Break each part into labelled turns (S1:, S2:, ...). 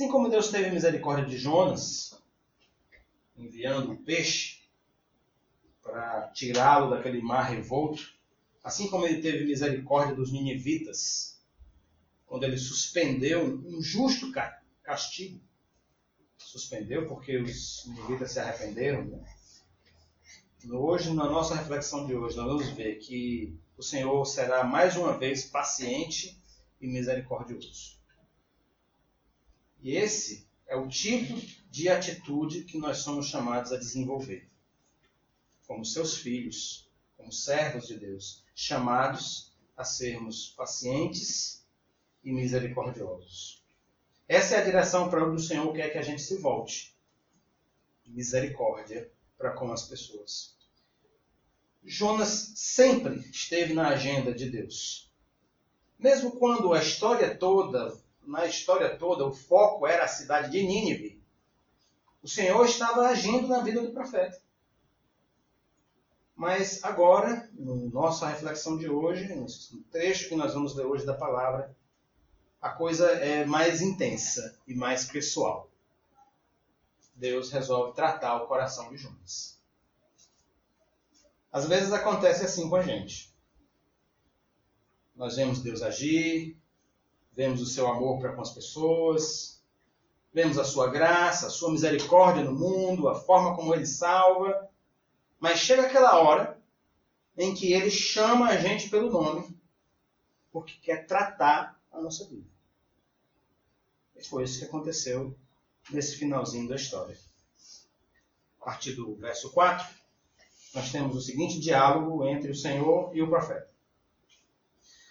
S1: Assim como Deus teve misericórdia de Jonas, enviando um peixe para tirá-lo daquele mar revolto, assim como ele teve misericórdia dos ninivitas, quando ele suspendeu um justo castigo, suspendeu porque os ninivitas se arrependeram. Né? Hoje, na nossa reflexão de hoje, nós vamos ver que o Senhor será mais uma vez paciente e misericordioso. E esse é o tipo de atitude que nós somos chamados a desenvolver, como seus filhos, como servos de Deus, chamados a sermos pacientes e misericordiosos. Essa é a direção para onde o Senhor quer que a gente se volte. Misericórdia para com as pessoas. Jonas sempre esteve na agenda de Deus. Mesmo quando a história toda na história toda, o foco era a cidade de Nínive. O Senhor estava agindo na vida do profeta. Mas agora, na nossa reflexão de hoje, no trecho que nós vamos ler hoje da palavra, a coisa é mais intensa e mais pessoal. Deus resolve tratar o coração de Jonas. Às vezes acontece assim com a gente. Nós vemos Deus agir, vemos o seu amor para com as pessoas, vemos a sua graça, a sua misericórdia no mundo, a forma como ele salva. Mas chega aquela hora em que ele chama a gente pelo nome, porque quer tratar a nossa vida. E foi isso que aconteceu nesse finalzinho da história. A partir do verso 4, nós temos o seguinte diálogo entre o Senhor e o profeta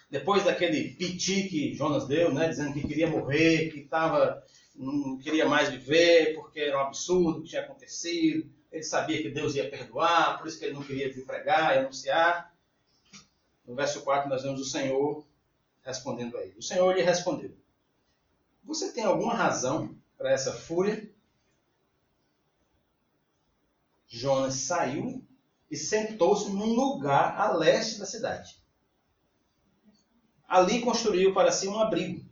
S1: depois daquele piti que Jonas deu, né, dizendo que queria morrer, que tava, não queria mais viver, porque era um absurdo que tinha acontecido, ele sabia que Deus ia perdoar, por isso que ele não queria vir pregar e anunciar. No verso 4 nós vemos o Senhor respondendo a ele. O Senhor lhe respondeu: Você tem alguma razão para essa fúria? Jonas saiu e sentou-se num lugar a leste da cidade ali construiu para si um abrigo.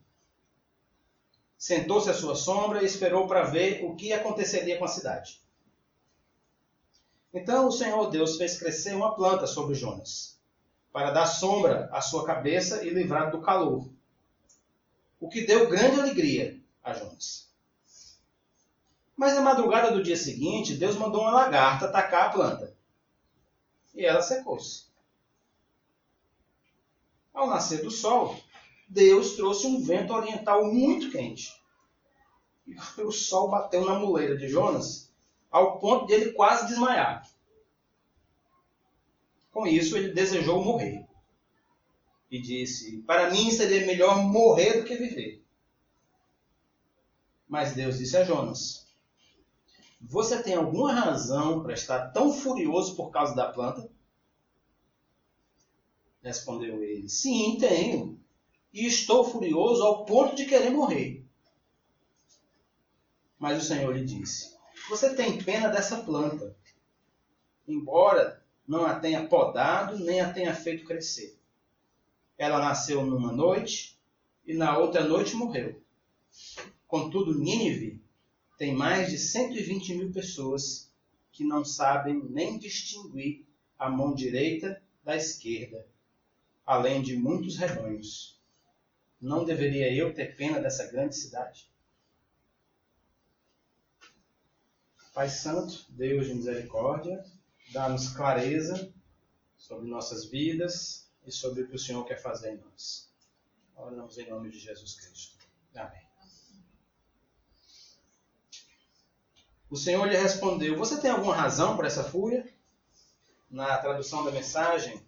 S1: Sentou-se à sua sombra e esperou para ver o que aconteceria com a cidade. Então o Senhor Deus fez crescer uma planta sobre Jonas, para dar sombra à sua cabeça e livrar do calor, o que deu grande alegria a Jonas. Mas na madrugada do dia seguinte, Deus mandou uma lagarta atacar a planta. E ela secou-se. Ao nascer do sol, Deus trouxe um vento oriental muito quente. E o sol bateu na muleira de Jonas, ao ponto de ele quase desmaiar. Com isso, ele desejou morrer. E disse: Para mim seria melhor morrer do que viver. Mas Deus disse a Jonas: Você tem alguma razão para estar tão furioso por causa da planta? Respondeu ele: Sim, tenho. E estou furioso ao ponto de querer morrer. Mas o Senhor lhe disse: Você tem pena dessa planta, embora não a tenha podado nem a tenha feito crescer. Ela nasceu numa noite e na outra noite morreu. Contudo, Nínive tem mais de 120 mil pessoas que não sabem nem distinguir a mão direita da esquerda além de muitos rebanhos. Não deveria eu ter pena dessa grande cidade? Pai Santo, Deus de misericórdia, dá-nos clareza sobre nossas vidas e sobre o que o Senhor quer fazer em nós. Oramos em nome de Jesus Cristo. Amém. O Senhor lhe respondeu: Você tem alguma razão para essa fúria? Na tradução da mensagem,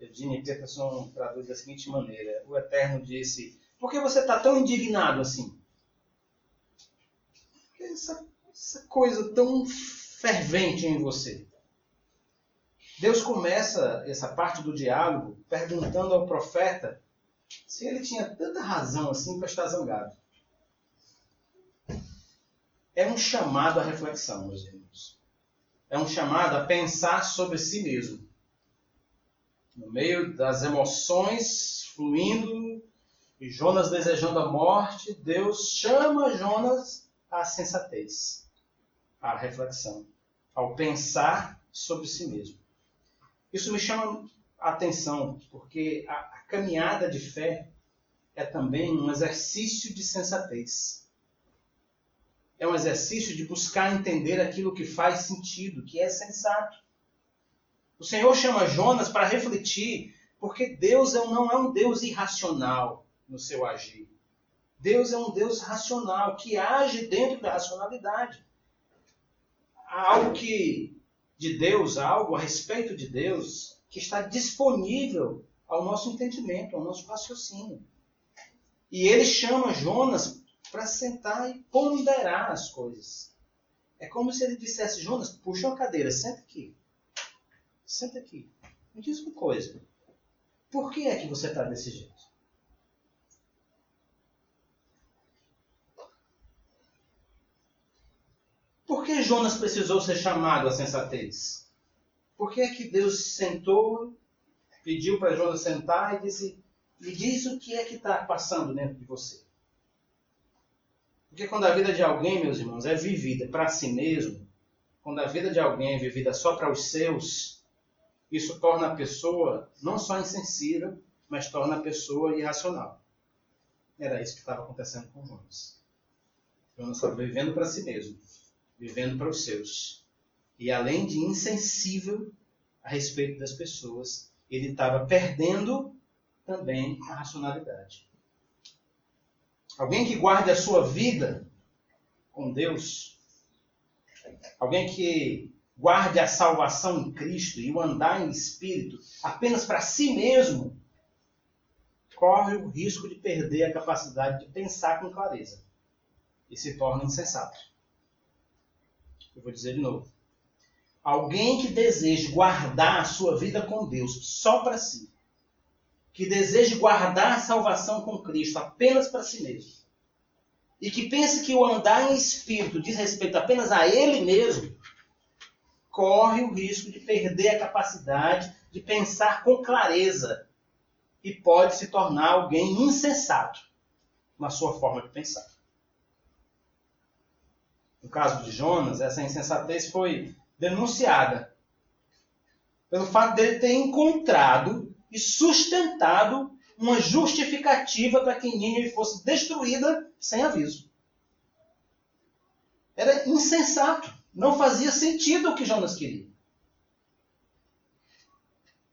S1: Eugene Peterson traduz da seguinte maneira: O Eterno disse, por que você está tão indignado assim? Essa, essa coisa tão fervente em você. Deus começa essa parte do diálogo perguntando ao profeta se ele tinha tanta razão assim para estar zangado. É um chamado à reflexão, meus irmãos. É um chamado a pensar sobre si mesmo no meio das emoções fluindo, E Jonas desejando a morte, Deus chama Jonas à sensatez, à reflexão, ao pensar sobre si mesmo. Isso me chama a atenção, porque a, a caminhada de fé é também um exercício de sensatez. É um exercício de buscar entender aquilo que faz sentido, que é sensato. O Senhor chama Jonas para refletir, porque Deus é não é um Deus irracional no seu agir. Deus é um Deus racional, que age dentro da racionalidade. Há algo que de Deus, algo a respeito de Deus, que está disponível ao nosso entendimento, ao nosso raciocínio. E ele chama Jonas para sentar e ponderar as coisas. É como se ele dissesse: Jonas, puxa uma cadeira, senta aqui. Senta aqui. Me diz uma coisa. Por que é que você está desse jeito? Por que Jonas precisou ser chamado à sensatez? Por que é que Deus sentou, pediu para Jonas sentar e disse: Me diz o que é que está passando dentro de você? Porque quando a vida de alguém, meus irmãos, é vivida para si mesmo, quando a vida de alguém é vivida só para os seus, isso torna a pessoa não só insensível, mas torna a pessoa irracional. Era isso que estava acontecendo com Jonas. Jonas estava vivendo para si mesmo vivendo para os seus. E além de insensível a respeito das pessoas, ele estava perdendo também a racionalidade. Alguém que guarde a sua vida com Deus, alguém que guarde a salvação em Cristo e o andar em espírito apenas para si mesmo, corre o risco de perder a capacidade de pensar com clareza e se torna insensato. Eu vou dizer de novo. Alguém que deseje guardar a sua vida com Deus só para si, que deseje guardar a salvação com Cristo apenas para si mesmo, e que pense que o andar em espírito diz respeito apenas a ele mesmo, corre o risco de perder a capacidade de pensar com clareza e pode se tornar alguém insensato na sua forma de pensar. No caso de Jonas, essa insensatez foi denunciada pelo fato dele ter encontrado e sustentado uma justificativa para que Nínive fosse destruída sem aviso. Era insensato. Não fazia sentido o que Jonas queria.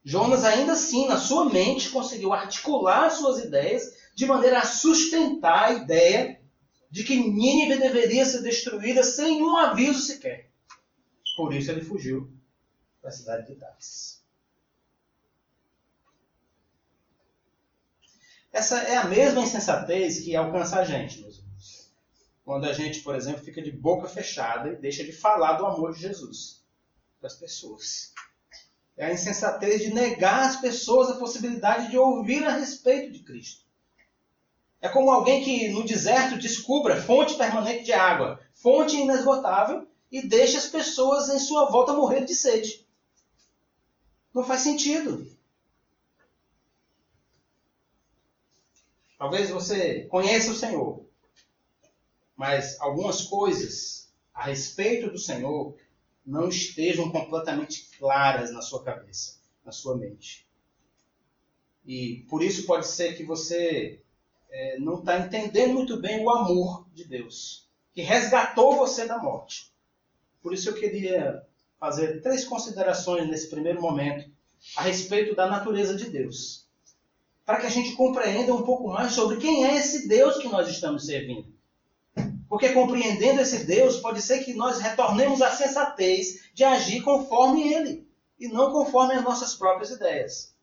S1: Jonas, ainda assim, na sua mente, conseguiu articular suas ideias de maneira a sustentar a ideia de que Nínive deveria ser destruída sem um aviso sequer. Por isso ele fugiu para a cidade de Tarsis. Essa é a mesma insensatez que alcança a gente, meus. Quando a gente, por exemplo, fica de boca fechada e deixa de falar do amor de Jesus para as pessoas. É a insensatez de negar às pessoas a possibilidade de ouvir a respeito de Cristo. É como alguém que no deserto descubra fonte permanente de água, fonte inesgotável, e deixa as pessoas em sua volta morrer de sede. Não faz sentido. Talvez você conheça o Senhor, mas algumas coisas a respeito do Senhor não estejam completamente claras na sua cabeça, na sua mente. E por isso pode ser que você é, não está entendendo muito bem o amor de Deus, que resgatou você da morte. Por isso eu queria fazer três considerações nesse primeiro momento a respeito da natureza de Deus, para que a gente compreenda um pouco mais sobre quem é esse Deus que nós estamos servindo. Porque compreendendo esse Deus, pode ser que nós retornemos à sensatez de agir conforme Ele e não conforme as nossas próprias ideias.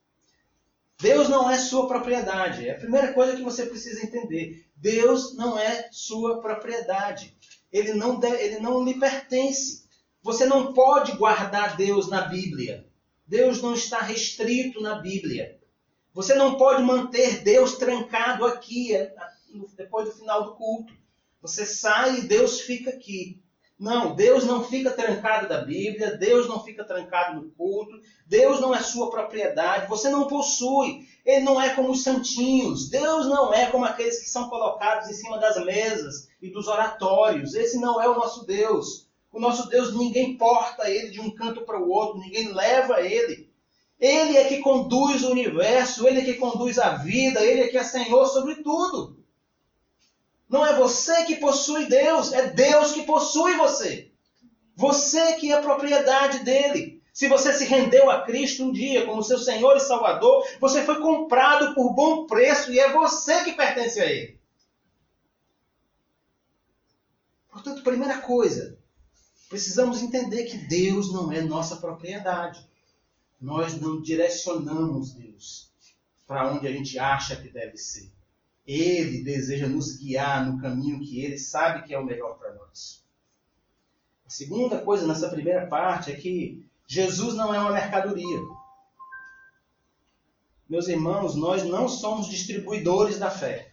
S1: Deus não é sua propriedade. É a primeira coisa que você precisa entender. Deus não é sua propriedade. Ele não, deve, ele não lhe pertence. Você não pode guardar Deus na Bíblia. Deus não está restrito na Bíblia. Você não pode manter Deus trancado aqui é, depois do final do culto. Você sai e Deus fica aqui. Não, Deus não fica trancado da Bíblia, Deus não fica trancado no culto, Deus não é sua propriedade, você não possui. Ele não é como os santinhos, Deus não é como aqueles que são colocados em cima das mesas e dos oratórios. Esse não é o nosso Deus. O nosso Deus, ninguém porta ele de um canto para o outro, ninguém leva ele. Ele é que conduz o universo, ele é que conduz a vida, ele é que é Senhor sobre tudo. Não é você que possui Deus, é Deus que possui você. Você que é propriedade dele. Se você se rendeu a Cristo um dia como seu Senhor e Salvador, você foi comprado por bom preço e é você que pertence a Ele. Portanto, primeira coisa, precisamos entender que Deus não é nossa propriedade. Nós não direcionamos Deus para onde a gente acha que deve ser. Ele deseja nos guiar no caminho que ele sabe que é o melhor para nós. A segunda coisa nessa primeira parte é que Jesus não é uma mercadoria. Meus irmãos, nós não somos distribuidores da fé.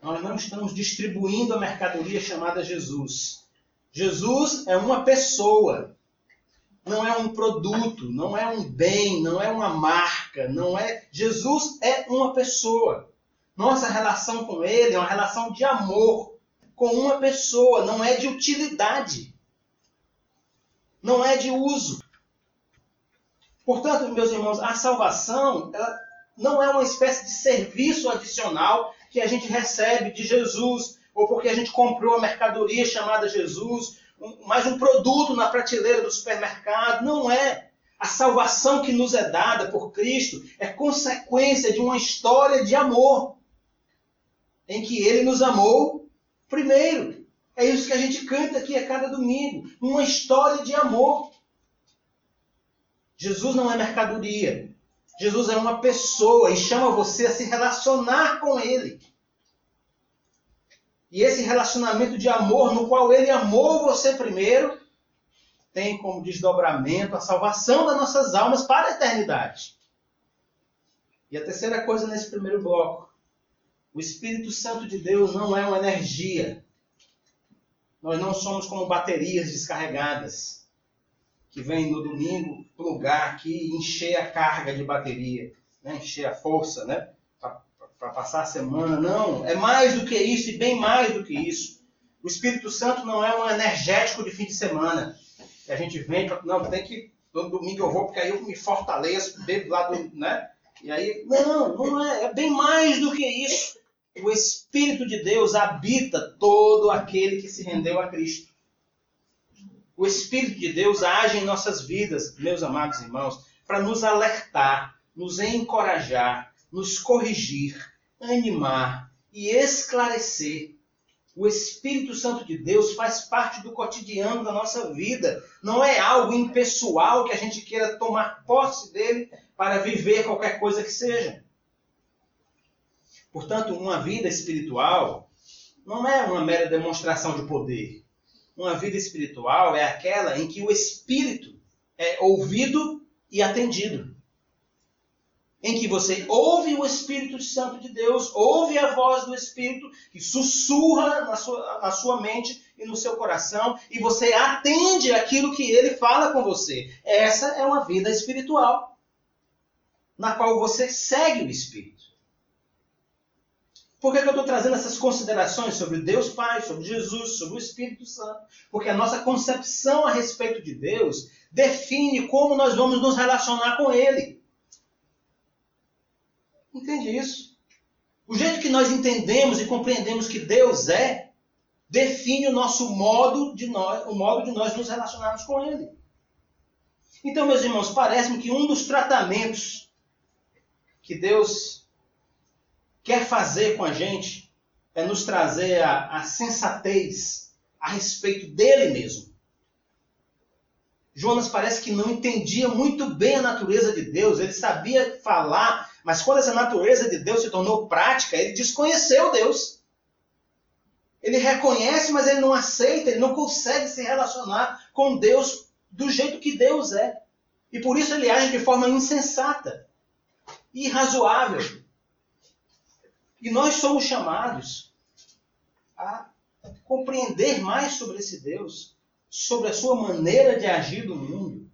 S1: Nós não estamos distribuindo a mercadoria chamada Jesus. Jesus é uma pessoa, não é um produto, não é um bem, não é uma marca, não é. Jesus é uma pessoa. Nossa relação com Ele é uma relação de amor com uma pessoa, não é de utilidade, não é de uso. Portanto, meus irmãos, a salvação não é uma espécie de serviço adicional que a gente recebe de Jesus, ou porque a gente comprou a mercadoria chamada Jesus, mais um produto na prateleira do supermercado. Não é. A salvação que nos é dada por Cristo é consequência de uma história de amor em que ele nos amou primeiro. É isso que a gente canta aqui a cada domingo. Uma história de amor. Jesus não é mercadoria. Jesus é uma pessoa e chama você a se relacionar com ele. E esse relacionamento de amor, no qual ele amou você primeiro, tem como desdobramento a salvação das nossas almas para a eternidade. E a terceira coisa nesse primeiro bloco o Espírito Santo de Deus não é uma energia. Nós não somos como baterias descarregadas que vêm no domingo plugar aqui e encher a carga de bateria, né? encher a força, né? Para passar a semana. Não, é mais do que isso e bem mais do que isso. O Espírito Santo não é um energético de fim de semana. Que a gente vem para. Não, tem que. No domingo eu vou, porque aí eu me fortaleço, bebo lá do. Né? E aí. Não, não é. É bem mais do que isso o Espírito de Deus habita todo aquele que se rendeu a Cristo. O Espírito de Deus age em nossas vidas, meus amados irmãos, para nos alertar, nos encorajar, nos corrigir, animar e esclarecer. O Espírito Santo de Deus faz parte do cotidiano da nossa vida. Não é algo impessoal que a gente queira tomar posse dele para viver qualquer coisa que seja. Portanto, uma vida espiritual não é uma mera demonstração de poder. Uma vida espiritual é aquela em que o espírito é ouvido e atendido. Em que você ouve o Espírito Santo de Deus, ouve a voz do Espírito que sussurra na sua, na sua mente e no seu coração, e você atende aquilo que ele fala com você. Essa é uma vida espiritual, na qual você segue o Espírito. Por que, que eu estou trazendo essas considerações sobre Deus Pai, sobre Jesus, sobre o Espírito Santo? Porque a nossa concepção a respeito de Deus define como nós vamos nos relacionar com Ele. Entende isso? O jeito que nós entendemos e compreendemos que Deus é define o nosso modo de nós, o modo de nós nos relacionarmos com Ele. Então, meus irmãos, parece-me que um dos tratamentos que Deus quer fazer com a gente é nos trazer a, a sensatez a respeito dele mesmo. Jonas parece que não entendia muito bem a natureza de Deus, ele sabia falar, mas quando essa natureza de Deus se tornou prática, ele desconheceu Deus. Ele reconhece, mas ele não aceita, ele não consegue se relacionar com Deus do jeito que Deus é. E por isso ele age de forma insensata, irrazoável. E nós somos chamados a compreender mais sobre esse Deus, sobre a sua maneira de agir no mundo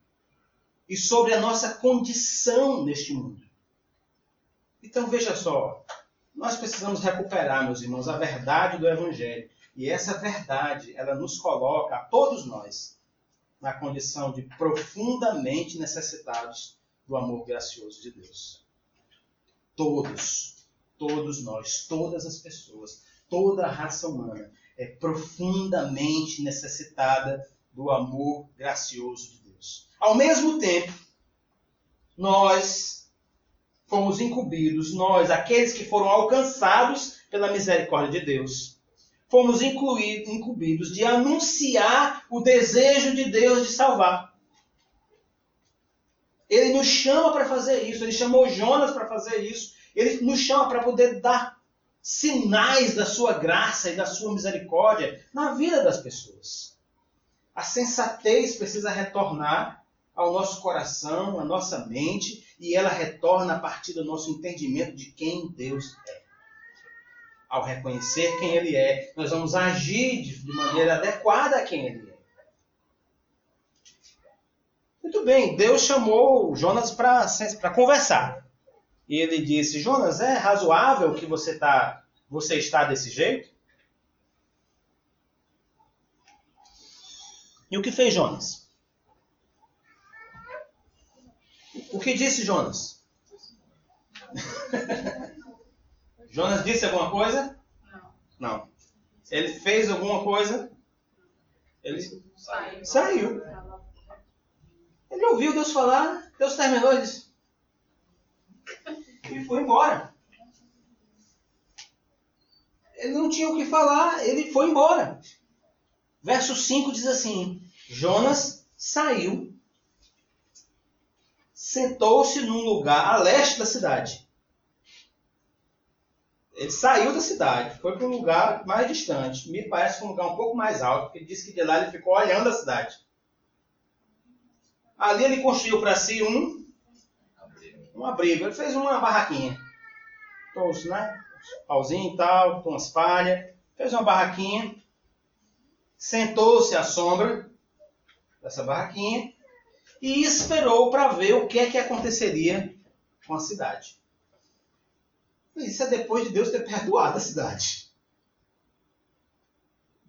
S1: e sobre a nossa condição neste mundo. Então veja só, nós precisamos recuperar, meus irmãos, a verdade do Evangelho. E essa verdade, ela nos coloca, a todos nós, na condição de profundamente necessitados do amor gracioso de Deus. Todos, todos nós, todas as pessoas, toda a raça humana é profundamente necessitada do amor gracioso de Deus. Ao mesmo tempo, nós fomos incumbidos, nós, aqueles que foram alcançados pela misericórdia de Deus, fomos incumbidos de anunciar o desejo de Deus de salvar. Ele nos chama para fazer isso, ele chamou Jonas para fazer isso, ele nos chama para poder dar sinais da sua graça e da sua misericórdia na vida das pessoas. A sensatez precisa retornar ao nosso coração, à nossa mente, e ela retorna a partir do nosso entendimento de quem Deus é. Ao reconhecer quem Ele é, nós vamos agir de maneira adequada a quem Ele é. Muito bem, Deus chamou Jonas para conversar. E ele disse: Jonas, é razoável que você, tá, você está desse jeito? E o que fez Jonas? O que disse Jonas? Jonas disse alguma coisa? Não. Ele fez alguma coisa? Ele saiu. saiu. Ele ouviu Deus falar, Deus terminou e disse. E foi embora. Ele não tinha o que falar, ele foi embora. Verso 5 diz assim: Jonas saiu sentou-se num lugar a leste da cidade. Ele saiu da cidade, foi para um lugar mais distante. Me parece um lugar um pouco mais alto, porque disse que de lá ele ficou olhando a cidade. Ali ele construiu para si um, um abrigo. Ele fez uma barraquinha. Trouxe, né? Pauzinho e tal, com umas palhas. Fez uma barraquinha. Sentou-se à sombra dessa barraquinha e esperou para ver o que é que aconteceria com a cidade. Isso é depois de Deus ter perdoado a cidade.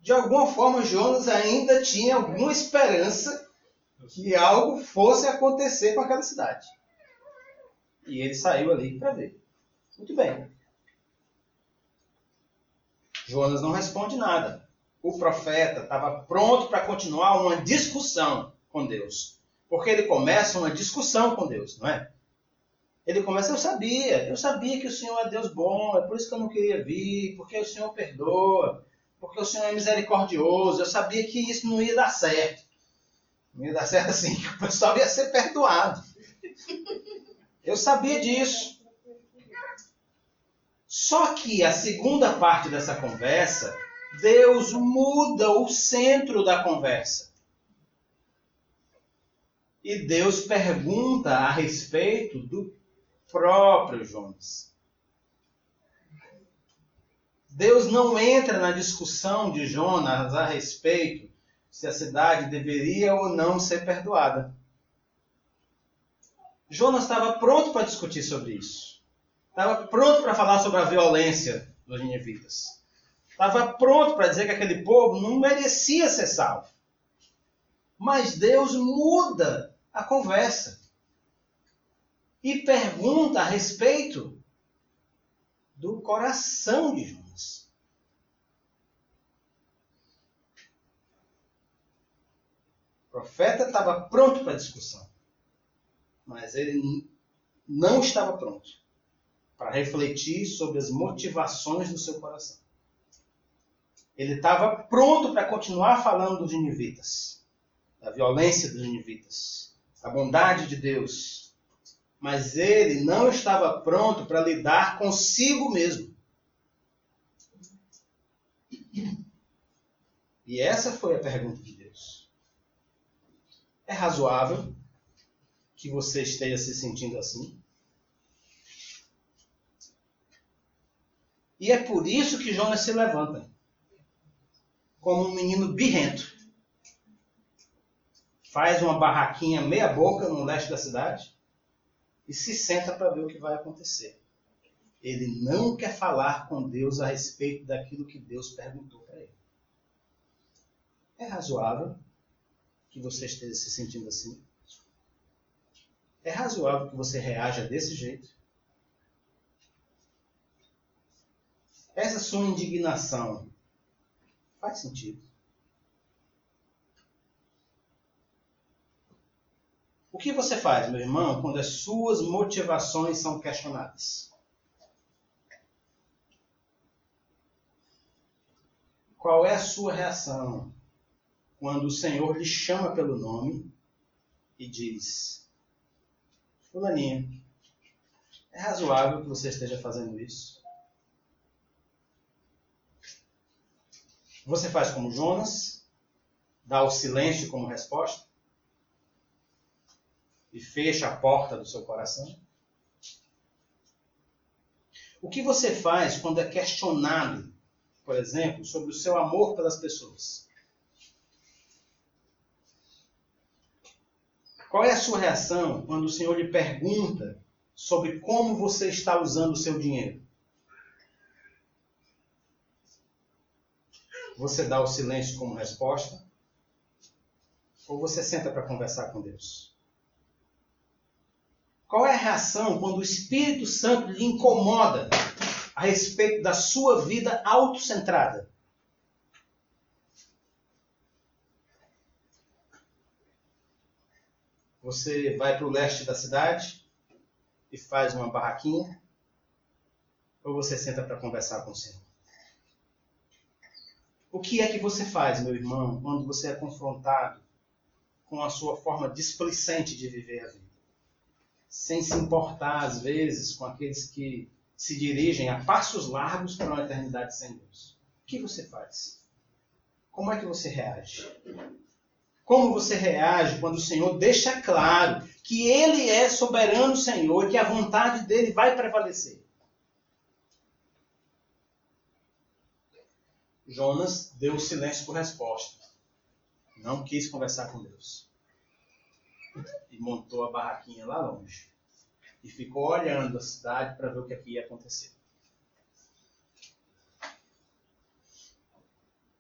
S1: De alguma forma, Jonas ainda tinha alguma esperança que algo fosse acontecer com aquela cidade. E ele saiu ali para ver. Muito bem. Jonas não responde nada. O profeta estava pronto para continuar uma discussão com Deus. Porque ele começa uma discussão com Deus, não é? Ele começa, eu sabia, eu sabia que o Senhor é Deus bom, é por isso que eu não queria vir, porque o Senhor perdoa, porque o Senhor é misericordioso, eu sabia que isso não ia dar certo. Não ia dar certo assim, que o pessoal ia ser perdoado. Eu sabia disso. Só que a segunda parte dessa conversa, Deus muda o centro da conversa. E Deus pergunta a respeito do próprio Jonas. Deus não entra na discussão de Jonas a respeito se a cidade deveria ou não ser perdoada. Jonas estava pronto para discutir sobre isso. Estava pronto para falar sobre a violência dos ninivitas. Estava pronto para dizer que aquele povo não merecia ser salvo. Mas Deus muda a conversa e pergunta a respeito do coração de Jonas. O profeta estava pronto para a discussão, mas ele não estava pronto para refletir sobre as motivações do seu coração. Ele estava pronto para continuar falando dos ninivitas da violência dos ninivitas, da bondade de Deus. Mas ele não estava pronto para lidar consigo mesmo. E essa foi a pergunta de Deus. É razoável que você esteja se sentindo assim? E é por isso que Jonas se levanta como um menino birrento faz uma barraquinha meia boca no leste da cidade e se senta para ver o que vai acontecer. Ele não quer falar com Deus a respeito daquilo que Deus perguntou para ele. É razoável que você esteja se sentindo assim? É razoável que você reaja desse jeito? Essa sua indignação faz sentido? O que você faz, meu irmão, quando as suas motivações são questionadas? Qual é a sua reação quando o Senhor lhe chama pelo nome e diz: Fulaninho, é razoável que você esteja fazendo isso? Você faz como Jonas, dá o silêncio como resposta e fecha a porta do seu coração? O que você faz quando é questionado, por exemplo, sobre o seu amor pelas pessoas? Qual é a sua reação quando o Senhor lhe pergunta sobre como você está usando o seu dinheiro? Você dá o silêncio como resposta? Ou você senta para conversar com Deus? Qual é a reação quando o Espírito Santo lhe incomoda a respeito da sua vida autocentrada? Você vai para o leste da cidade e faz uma barraquinha? Ou você senta para conversar com o Senhor? O que é que você faz, meu irmão, quando você é confrontado com a sua forma displicente de viver a vida? Sem se importar, às vezes, com aqueles que se dirigem a passos largos para uma eternidade sem Deus. O que você faz? Como é que você reage? Como você reage quando o Senhor deixa claro que Ele é soberano Senhor e que a vontade dele vai prevalecer? Jonas deu silêncio por resposta. Não quis conversar com Deus. E montou a barraquinha lá longe. E ficou olhando a cidade para ver o que aqui ia acontecer.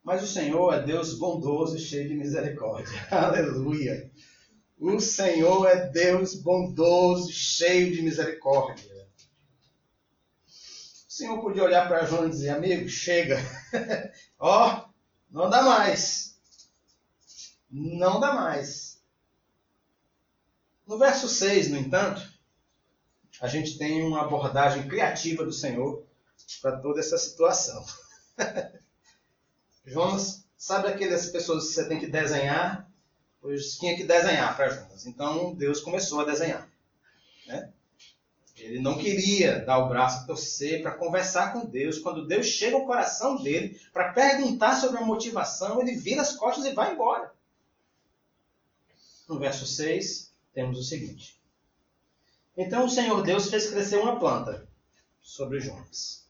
S1: Mas o Senhor é Deus bondoso e cheio de misericórdia. Aleluia. O Senhor é Deus bondoso e cheio de misericórdia. O Senhor podia olhar para João e dizer: Amigo, chega. Ó, oh, não dá mais. Não dá mais. No verso 6, no entanto, a gente tem uma abordagem criativa do Senhor para toda essa situação. Jonas, sabe aquelas pessoas que você tem que desenhar? Pois tinha que desenhar para Jonas. Então Deus começou a desenhar. Né? Ele não queria dar o braço a torcer para conversar com Deus. Quando Deus chega ao coração dele para perguntar sobre a motivação, ele vira as costas e vai embora. No verso 6, temos o seguinte: Então o Senhor Deus fez crescer uma planta sobre Jonas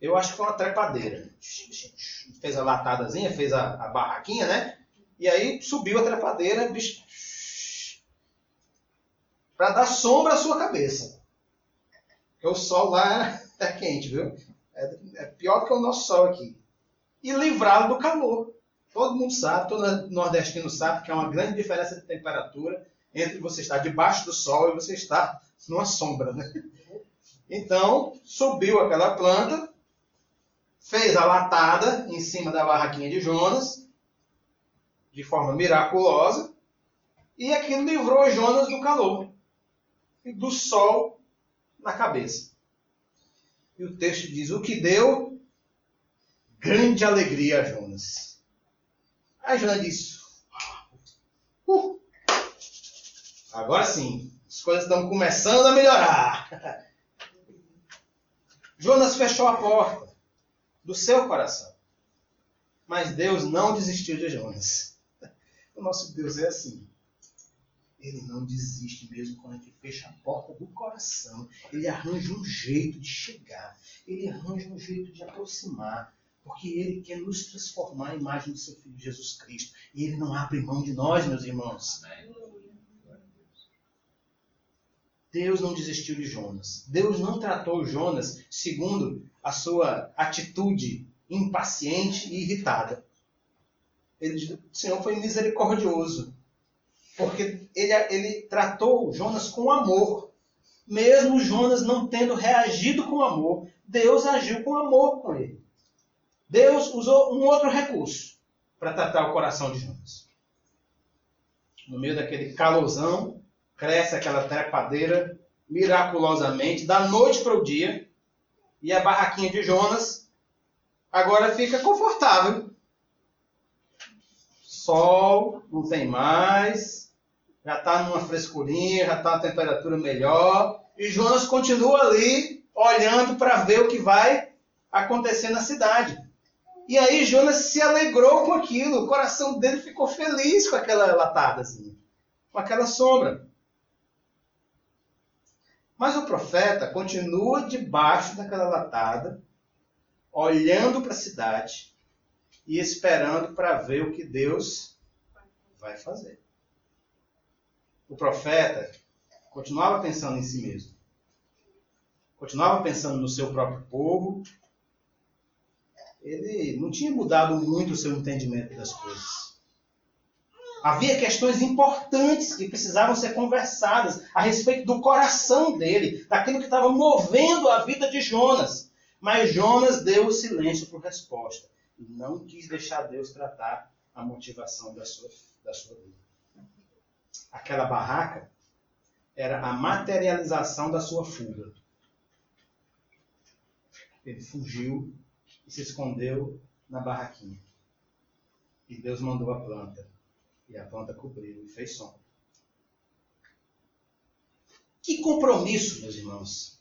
S1: eu acho que foi uma trepadeira. Fez a latadazinha, fez a, a barraquinha, né? E aí subiu a trepadeira, para dar sombra à sua cabeça. Porque o sol lá é quente, viu? É, é pior do que o nosso sol aqui. E livrá-lo do calor. Todo mundo sabe, todo nordestino sabe que há uma grande diferença de temperatura entre você estar debaixo do sol e você estar numa sombra, né? Então, subiu aquela planta, fez a latada em cima da barraquinha de Jonas, de forma miraculosa, e aquilo livrou Jonas do calor e do sol na cabeça. E o texto diz: o que deu grande alegria a Jonas. Aí Jonas disse: uh, agora sim, as coisas estão começando a melhorar. Jonas fechou a porta do seu coração. Mas Deus não desistiu de Jonas. O nosso Deus é assim. Ele não desiste mesmo quando a gente fecha a porta do coração. Ele arranja um jeito de chegar. Ele arranja um jeito de aproximar. Porque Ele quer nos transformar à imagem do seu Filho Jesus Cristo. E Ele não abre mão de nós, meus irmãos. Deus não desistiu de Jonas. Deus não tratou Jonas segundo a sua atitude impaciente e irritada. Ele, o Senhor foi misericordioso. Porque ele, ele tratou Jonas com amor. Mesmo Jonas não tendo reagido com amor, Deus agiu com amor com ele. Deus usou um outro recurso para tratar o coração de Jonas. No meio daquele calosão, cresce aquela trepadeira miraculosamente, da noite para o dia, e a barraquinha de Jonas agora fica confortável. Sol, não tem mais, já está numa frescurinha, já está uma temperatura melhor, e Jonas continua ali olhando para ver o que vai acontecer na cidade. E aí Jonas se alegrou com aquilo, o coração dele ficou feliz com aquela latadazinha, com aquela sombra. Mas o profeta continua debaixo daquela latada, olhando para a cidade e esperando para ver o que Deus vai fazer. O profeta continuava pensando em si mesmo. Continuava pensando no seu próprio povo. Ele não tinha mudado muito o seu entendimento das coisas. Havia questões importantes que precisavam ser conversadas a respeito do coração dele, daquilo que estava movendo a vida de Jonas. Mas Jonas deu o silêncio por resposta e não quis deixar Deus tratar a motivação da sua, da sua vida. Aquela barraca era a materialização da sua fuga. Ele fugiu e se escondeu na barraquinha. E Deus mandou a planta e a planta cobriu e fez som. Que compromisso, meus irmãos,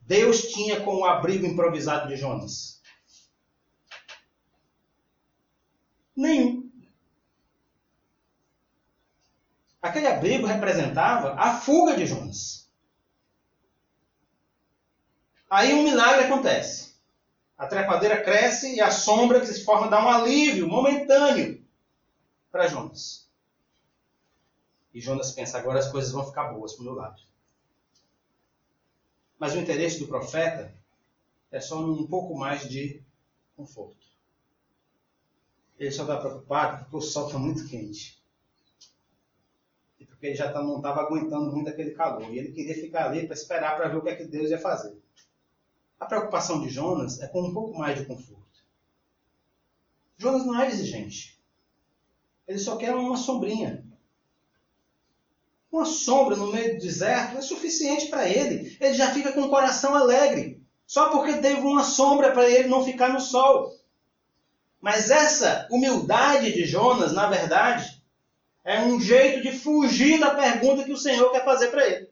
S1: Deus tinha com o abrigo improvisado de Jonas? Nenhum. Aquele abrigo representava a fuga de Jonas. Aí um milagre acontece. A trepadeira cresce e a sombra que se forma dá um alívio momentâneo para Jonas. E Jonas pensa: agora as coisas vão ficar boas para o meu lado. Mas o interesse do profeta é só um pouco mais de conforto. Ele só está preocupado porque o sol está muito quente. E porque ele já tá, não estava aguentando muito aquele calor. E ele queria ficar ali para esperar para ver o que é que Deus ia fazer. A preocupação de Jonas é com um pouco mais de conforto. Jonas não é exigente. Ele só quer uma sombrinha. Uma sombra no meio do deserto é suficiente para ele. Ele já fica com o coração alegre. Só porque teve uma sombra para ele não ficar no sol. Mas essa humildade de Jonas, na verdade, é um jeito de fugir da pergunta que o Senhor quer fazer para ele.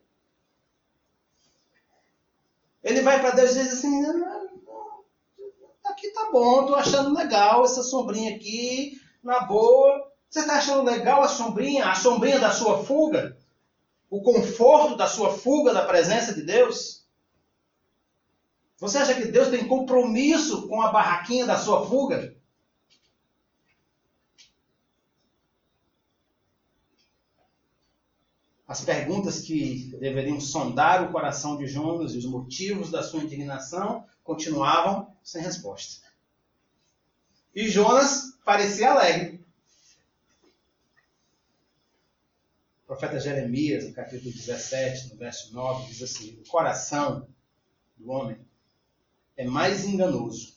S1: Ele vai para Deus e diz assim: aqui tá bom, tô achando legal essa sombrinha aqui, na boa. Você está achando legal a sombrinha, a sombrinha da sua fuga? O conforto da sua fuga da presença de Deus? Você acha que Deus tem compromisso com a barraquinha da sua fuga? As perguntas que deveriam sondar o coração de Jonas e os motivos da sua indignação continuavam sem resposta. E Jonas parecia alegre. Profeta Jeremias, no capítulo 17, no verso 9, diz assim: O coração do homem é mais enganoso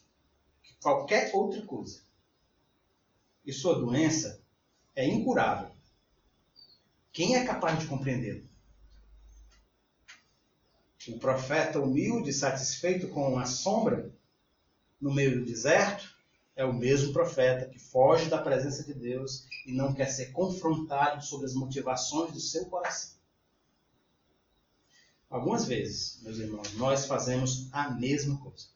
S1: que qualquer outra coisa. E sua doença é incurável. Quem é capaz de compreendê-lo? O profeta humilde, satisfeito com a sombra no meio do deserto, é o mesmo profeta que foge da presença de Deus e não quer ser confrontado sobre as motivações do seu coração. Algumas vezes, meus irmãos, nós fazemos a mesma coisa.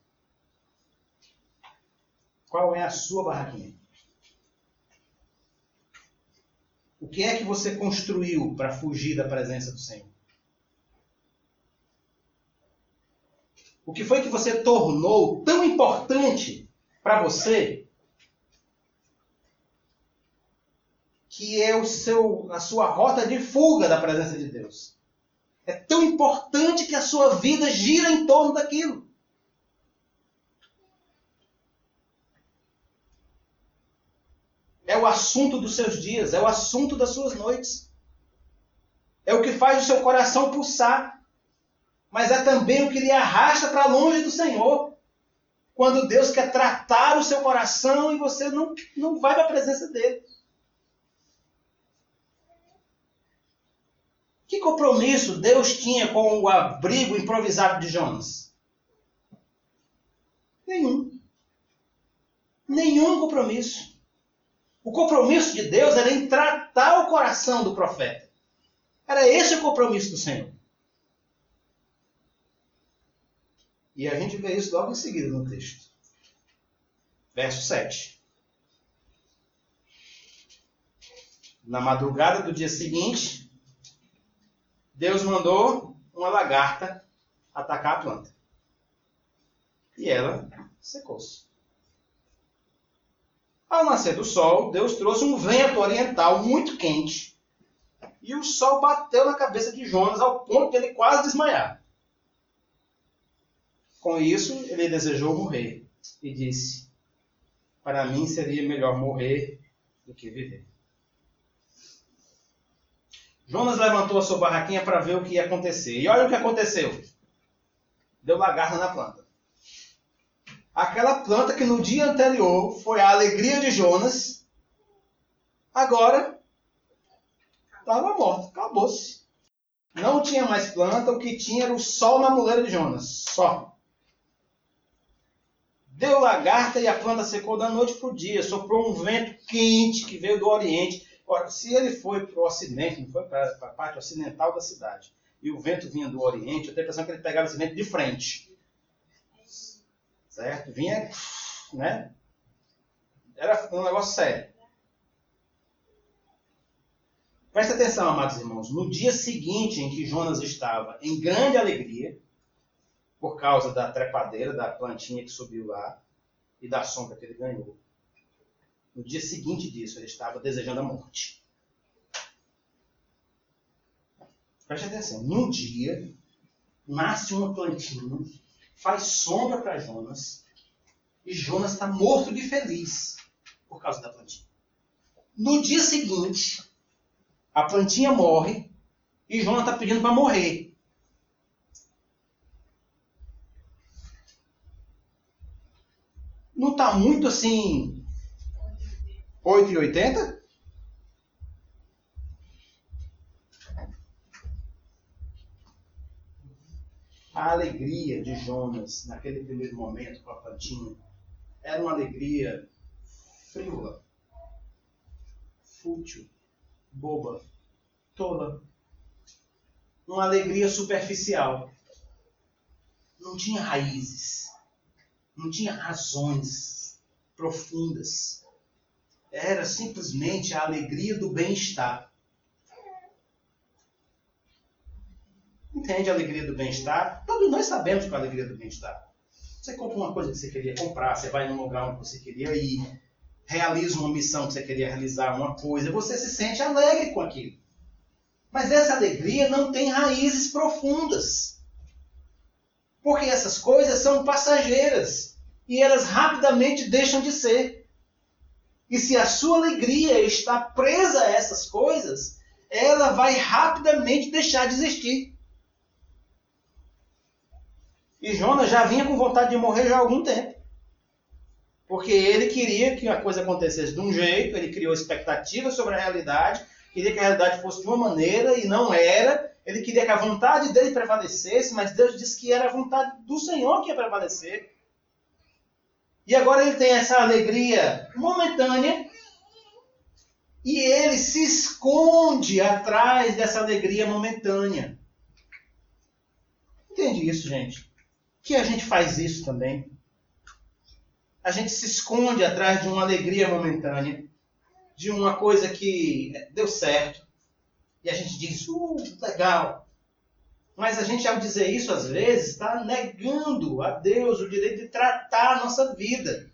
S1: Qual é a sua barraquinha? O que é que você construiu para fugir da presença do Senhor? O que foi que você tornou tão importante para você que é o seu, a sua rota de fuga da presença de Deus. É tão importante que a sua vida gira em torno daquilo. É o assunto dos seus dias, é o assunto das suas noites. É o que faz o seu coração pulsar. Mas é também o que lhe arrasta para longe do Senhor. Quando Deus quer tratar o seu coração e você não, não vai para a presença dele. Que compromisso Deus tinha com o abrigo improvisado de Jonas? Nenhum. Nenhum compromisso. O compromisso de Deus era em tratar o coração do profeta. Era esse o compromisso do Senhor. E a gente vê isso logo em seguida no texto. Verso 7. Na madrugada do dia seguinte, Deus mandou uma lagarta atacar a planta. E ela secou-se. Ao nascer do sol, Deus trouxe um vento oriental muito quente. E o sol bateu na cabeça de Jonas ao ponto de ele quase desmaiar. Com isso, ele desejou morrer e disse: Para mim seria melhor morrer do que viver. Jonas levantou a sua barraquinha para ver o que ia acontecer. E olha o que aconteceu. Deu lagarta na planta. Aquela planta que no dia anterior foi a alegria de Jonas, agora estava morta, acabou-se. Não tinha mais planta, o que tinha era o sol na muleira de Jonas, só. Deu lagarta e a planta secou da noite para o dia. Soprou um vento quente que veio do oriente Ora, se ele foi para o ocidente, não foi para a parte ocidental da cidade, e o vento vinha do oriente, eu tenho a impressão que ele pegava esse vento de frente. Certo? Vinha, né? Era um negócio sério. Presta atenção, amados irmãos. No dia seguinte em que Jonas estava em grande alegria, por causa da trepadeira, da plantinha que subiu lá e da sombra que ele ganhou, no dia seguinte disso, ele estava desejando a morte. Preste atenção. Num dia, nasce uma plantinha, faz sombra para Jonas, e Jonas está morto de feliz por causa da plantinha. No dia seguinte, a plantinha morre e Jonas está pedindo para morrer. Não está muito assim 8,80? A alegria de Jonas naquele primeiro momento com a plantinha era uma alegria frívola, fútil, boba, tola. Uma alegria superficial. Não tinha raízes, não tinha razões profundas era simplesmente a alegria do bem-estar. Entende a alegria do bem-estar? Todos nós sabemos qual é a alegria do bem-estar. Você compra uma coisa que você queria comprar, você vai num lugar onde você queria ir, realiza uma missão que você queria realizar, uma coisa, você se sente alegre com aquilo. Mas essa alegria não tem raízes profundas. Porque essas coisas são passageiras e elas rapidamente deixam de ser. E se a sua alegria está presa a essas coisas, ela vai rapidamente deixar de existir. E Jonas já vinha com vontade de morrer já há algum tempo. Porque ele queria que a coisa acontecesse de um jeito, ele criou expectativas sobre a realidade, queria que a realidade fosse de uma maneira e não era. Ele queria que a vontade dele prevalecesse, mas Deus disse que era a vontade do Senhor que ia prevalecer. E agora ele tem essa alegria momentânea e ele se esconde atrás dessa alegria momentânea. Entende isso, gente? Que a gente faz isso também. A gente se esconde atrás de uma alegria momentânea, de uma coisa que deu certo. E a gente diz, uh, legal. Mas a gente, ao dizer isso, às vezes, está negando a Deus o direito de tratar a nossa vida.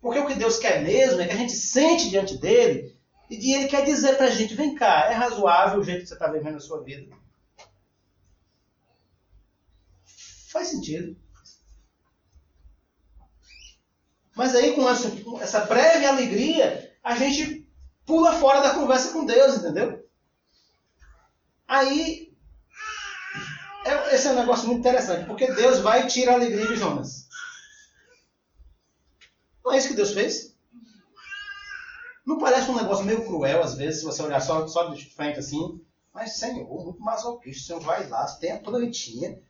S1: Porque o que Deus quer mesmo é que a gente sente diante dele e ele quer dizer pra gente: vem cá, é razoável o jeito que você está vivendo a sua vida? Faz sentido. Mas aí, com essa, essa breve alegria, a gente pula fora da conversa com Deus, entendeu? Aí, é, esse é um negócio muito interessante, porque Deus vai tirar a alegria de Jonas. Não é isso que Deus fez? Não parece um negócio meio cruel, às vezes, se você olhar só, só de frente assim? Mas, Senhor, muito masoquista, o Senhor vai lá, tem a plantinha,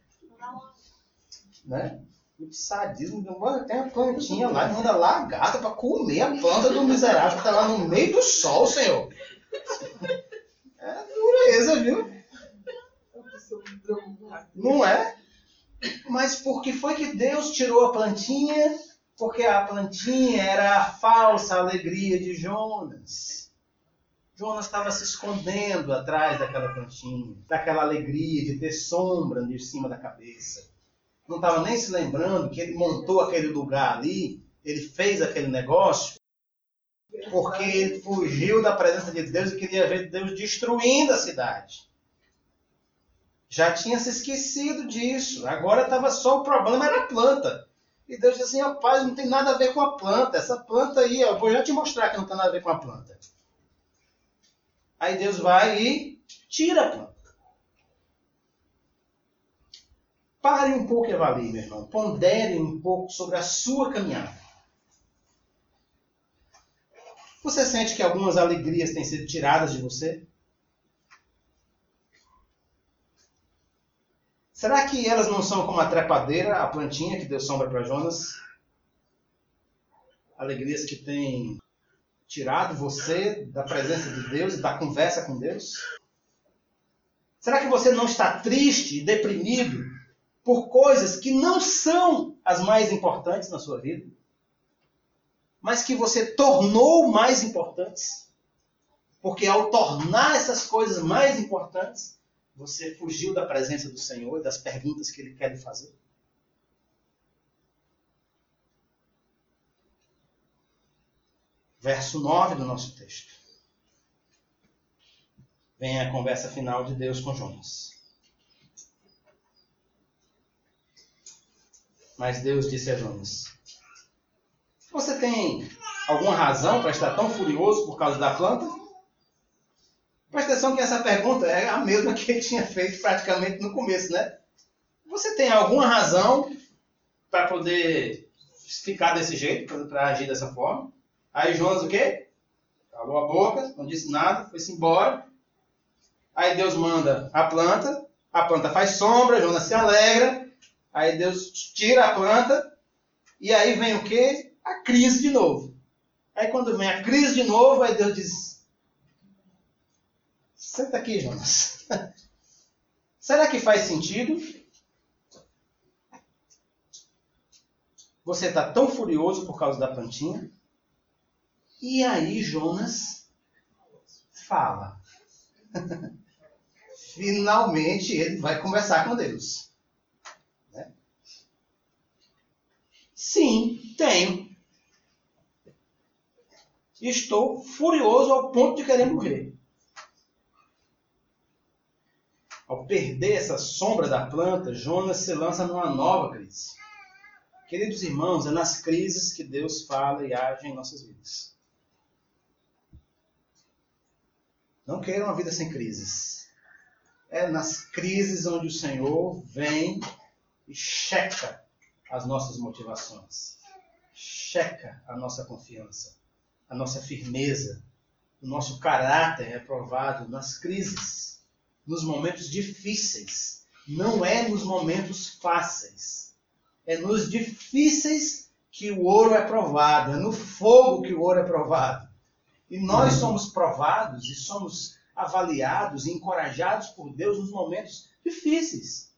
S1: né? Muito sadismo, tem a plantinha lá, manda lá a gata para comer a planta do miserável que está lá no meio do sol, Senhor. É dureza, viu? Não é? Mas por que foi que Deus tirou a plantinha? Porque a plantinha era a falsa alegria de Jonas. Jonas estava se escondendo atrás daquela plantinha, daquela alegria de ter sombra de cima da cabeça. Não estava nem se lembrando que ele montou aquele lugar ali, ele fez aquele negócio, porque ele fugiu da presença de Deus e queria ver Deus destruindo a cidade. Já tinha se esquecido disso. Agora estava só o problema era a planta. E Deus disse assim, rapaz, não tem nada a ver com a planta. Essa planta aí, eu vou já te mostrar que não tem nada a ver com a planta. Aí Deus vai e tira a planta. Pare um pouco e avalie, meu irmão. Pondere um pouco sobre a sua caminhada. Você sente que algumas alegrias têm sido tiradas de você? Será que elas não são como a trepadeira, a plantinha que deu sombra para Jonas? Alegrias que têm tirado você da presença de Deus e da conversa com Deus? Será que você não está triste e deprimido por coisas que não são as mais importantes na sua vida, mas que você tornou mais importantes? Porque ao tornar essas coisas mais importantes, você fugiu da presença do Senhor e das perguntas que Ele quer lhe fazer? Verso 9 do nosso texto. Vem a conversa final de Deus com Jonas. Mas Deus disse a Jonas: Você tem alguma razão para estar tão furioso por causa da planta? Presta atenção que essa pergunta é a mesma que ele tinha feito praticamente no começo, né? Você tem alguma razão para poder ficar desse jeito, para agir dessa forma? Aí Jonas o quê? Calou a boca, não disse nada, foi-se embora. Aí Deus manda a planta, a planta faz sombra, Jonas se alegra. Aí Deus tira a planta, e aí vem o quê? A crise de novo. Aí quando vem a crise de novo, aí Deus diz: Senta aqui, Jonas. Será que faz sentido? Você está tão furioso por causa da plantinha? E aí Jonas fala. Finalmente ele vai conversar com Deus. Sim, tenho. Estou furioso ao ponto de querer morrer. Ao perder essa sombra da planta, Jonas se lança numa nova crise. Queridos irmãos, é nas crises que Deus fala e age em nossas vidas. Não queiram uma vida sem crises. É nas crises onde o Senhor vem e checa as nossas motivações, checa a nossa confiança, a nossa firmeza, o nosso caráter é provado nas crises nos momentos difíceis. Não é nos momentos fáceis. É nos difíceis que o ouro é provado. É no fogo que o ouro é provado. E nós somos provados e somos avaliados e encorajados por Deus nos momentos difíceis.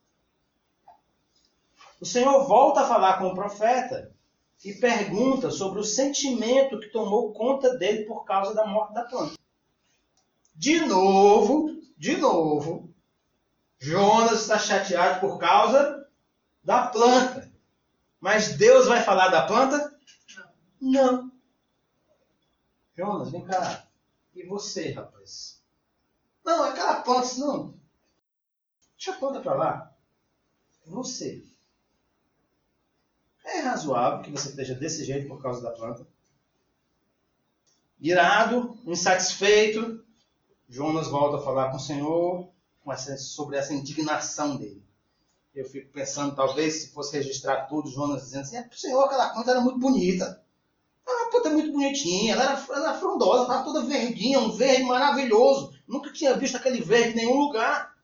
S1: O Senhor volta a falar com o profeta e pergunta sobre o sentimento que tomou conta dele por causa da morte da planta. De novo, de novo, Jonas está chateado por causa da planta. Mas Deus vai falar da planta? Não. Jonas, vem cá. E você, rapaz? Não, é aquela planta, não. Deixa a planta para lá. Você. É razoável que você esteja desse jeito por causa da planta. Irado, insatisfeito, Jonas volta a falar com o Senhor sobre essa indignação dele. Eu fico pensando, talvez, se fosse registrar tudo, Jonas dizendo assim, é, Senhor, aquela planta era muito bonita. A planta é muito bonitinha, ela era, ela era frondosa, estava toda verdinha, um verde maravilhoso. Nunca tinha visto aquele verde em nenhum lugar.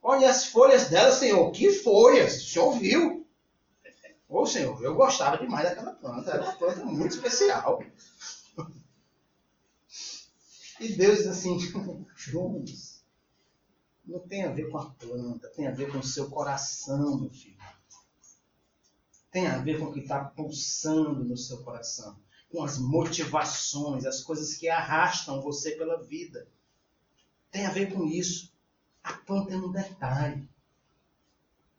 S1: Olha as folhas dela, Senhor, que folhas! O Senhor viu? Ô, Senhor, eu gostava demais daquela planta, era uma planta muito especial. E Deus diz assim, Jonas, não tem a ver com a planta, tem a ver com o seu coração, meu filho. Tem a ver com o que está pulsando no seu coração, com as motivações, as coisas que arrastam você pela vida. Tem a ver com isso. A planta é um detalhe.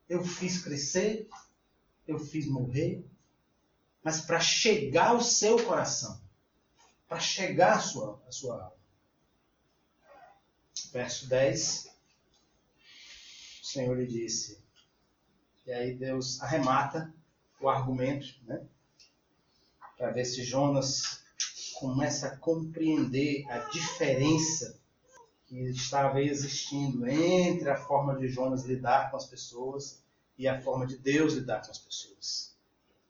S1: Eu fiz crescer, eu fiz morrer, mas para chegar ao seu coração, para chegar à sua, à sua alma, verso 10, o Senhor lhe disse, e aí Deus arremata o argumento, né? Para ver se Jonas começa a compreender a diferença que estava existindo entre a forma de Jonas lidar com as pessoas e a forma de Deus lidar com as pessoas.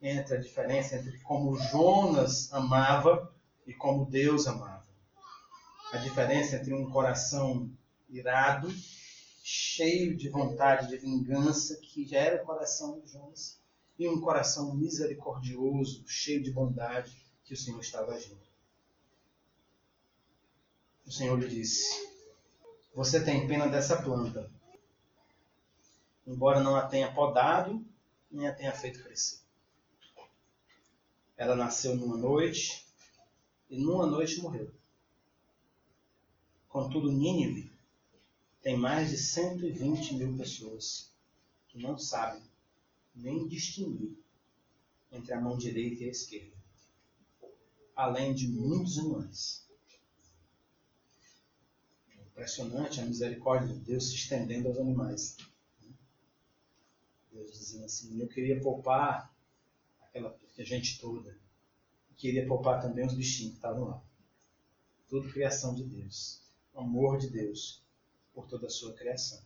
S1: Entre a diferença entre como Jonas amava e como Deus amava a diferença entre um coração irado, cheio de vontade de vingança, que já era o coração de Jonas, e um coração misericordioso, cheio de bondade, que o Senhor estava agindo. O Senhor lhe disse: Você tem pena dessa planta, embora não a tenha podado, nem a tenha feito crescer. Ela nasceu numa noite e numa noite morreu. Contudo, Nínive tem mais de 120 mil pessoas que não sabem nem distinguir entre a mão direita e a esquerda, além de muitos animais. É impressionante a misericórdia de Deus se estendendo aos animais. Deus dizendo assim: Eu queria poupar aquela gente toda. queria poupar também os bichinhos que estavam lá. Tudo criação de Deus amor de Deus por toda a sua criação.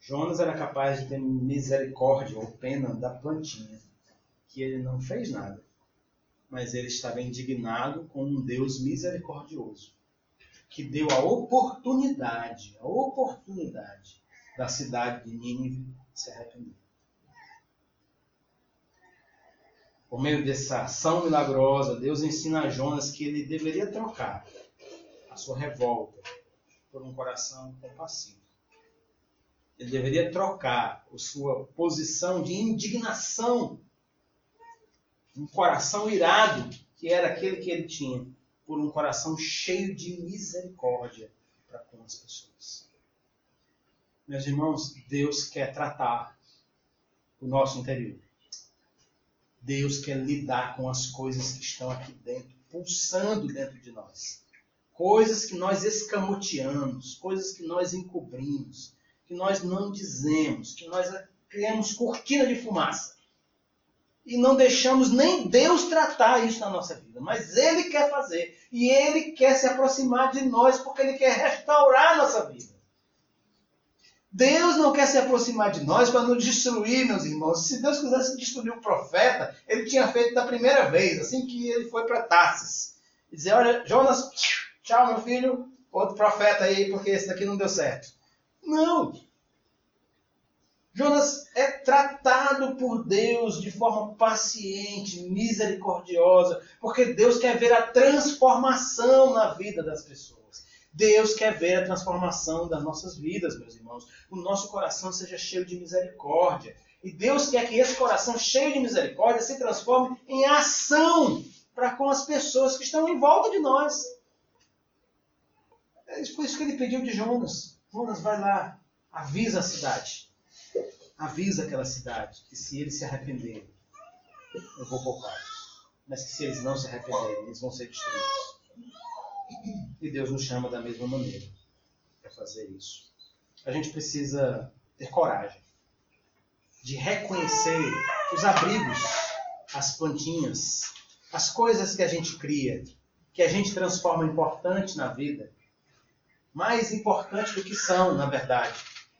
S1: Jonas era capaz de ter misericórdia ou pena da plantinha, que ele não fez nada, mas ele estava indignado com um Deus misericordioso, que deu a oportunidade, a oportunidade da cidade de Nínive se arrepender. Por meio dessa ação milagrosa, Deus ensina a Jonas que ele deveria trocar sua revolta por um coração compassivo. Ele deveria trocar a sua posição de indignação, um coração irado, que era aquele que ele tinha, por um coração cheio de misericórdia para com as pessoas. Meus irmãos, Deus quer tratar o nosso interior. Deus quer lidar com as coisas que estão aqui dentro, pulsando dentro de nós coisas que nós escamoteamos, coisas que nós encobrimos, que nós não dizemos, que nós criamos cortina de fumaça. E não deixamos nem Deus tratar isso na nossa vida. Mas Ele quer fazer. E Ele quer se aproximar de nós porque Ele quer restaurar a nossa vida. Deus não quer se aproximar de nós para nos destruir, meus irmãos. Se Deus quisesse destruir o profeta, ele tinha feito da primeira vez, assim que ele foi para Tarsis. E dizer, olha, Jonas, Tchau, meu filho. Outro profeta aí, porque esse daqui não deu certo. Não. Jonas é tratado por Deus de forma paciente, misericordiosa, porque Deus quer ver a transformação na vida das pessoas. Deus quer ver a transformação das nossas vidas, meus irmãos. O nosso coração seja cheio de misericórdia. E Deus quer que esse coração cheio de misericórdia se transforme em ação para com as pessoas que estão em volta de nós. É foi isso que ele pediu de Jonas. Jonas, vai lá, avisa a cidade. Avisa aquela cidade que se eles se arrependerem, eu vou poupar. mas que se eles não se arrependerem, eles vão ser destruídos. E Deus nos chama da mesma maneira para fazer isso. A gente precisa ter coragem de reconhecer os abrigos, as plantinhas, as coisas que a gente cria, que a gente transforma importante na vida, mais importante do que são, na verdade,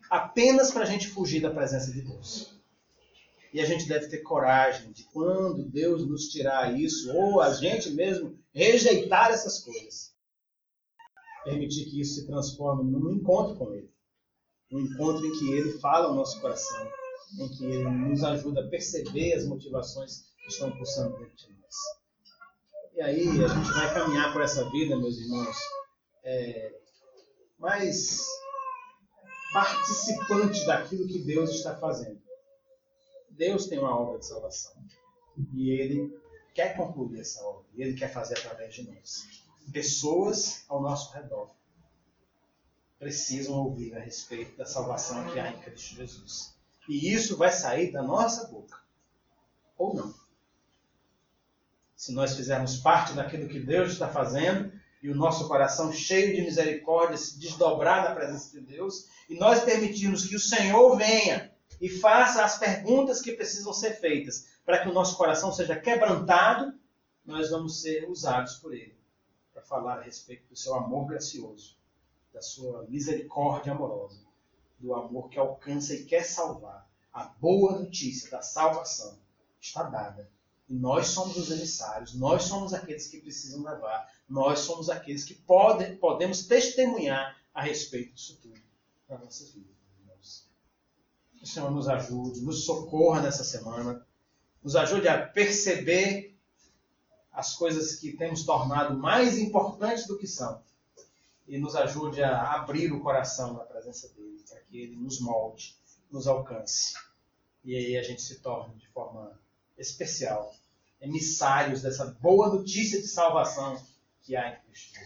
S1: apenas para a gente fugir da presença de Deus. E a gente deve ter coragem de, quando Deus nos tirar isso, ou a gente mesmo rejeitar essas coisas, permitir que isso se transforme num encontro com Ele. Um encontro em que Ele fala ao nosso coração, em que Ele nos ajuda a perceber as motivações que estão pulsando dentro de nós. E aí a gente vai caminhar por essa vida, meus irmãos, é, mais participante daquilo que Deus está fazendo. Deus tem uma obra de salvação. E Ele quer concluir essa obra. E Ele quer fazer através de nós. Pessoas ao nosso redor precisam ouvir a respeito da salvação que há em Cristo Jesus. E isso vai sair da nossa boca. Ou não. Se nós fizermos parte daquilo que Deus está fazendo, e o nosso coração cheio de misericórdia se desdobrar na presença de Deus, e nós permitirmos que o Senhor venha e faça as perguntas que precisam ser feitas para que o nosso coração seja quebrantado, nós vamos ser usados por Ele falar a respeito do seu amor gracioso, da sua misericórdia amorosa, do amor que alcança e quer salvar. A boa notícia da salvação está dada. E nós somos os emissários, nós somos aqueles que precisam levar, nós somos aqueles que pode, podemos testemunhar a respeito disso tudo para nossas vidas. Que o Senhor nos ajude, nos socorra nessa semana, nos ajude a perceber as coisas que temos tornado mais importantes do que são e nos ajude a abrir o coração na presença dele, para que ele nos molde, nos alcance. E aí a gente se torne de forma especial emissários dessa boa notícia de salvação que há em Cristo.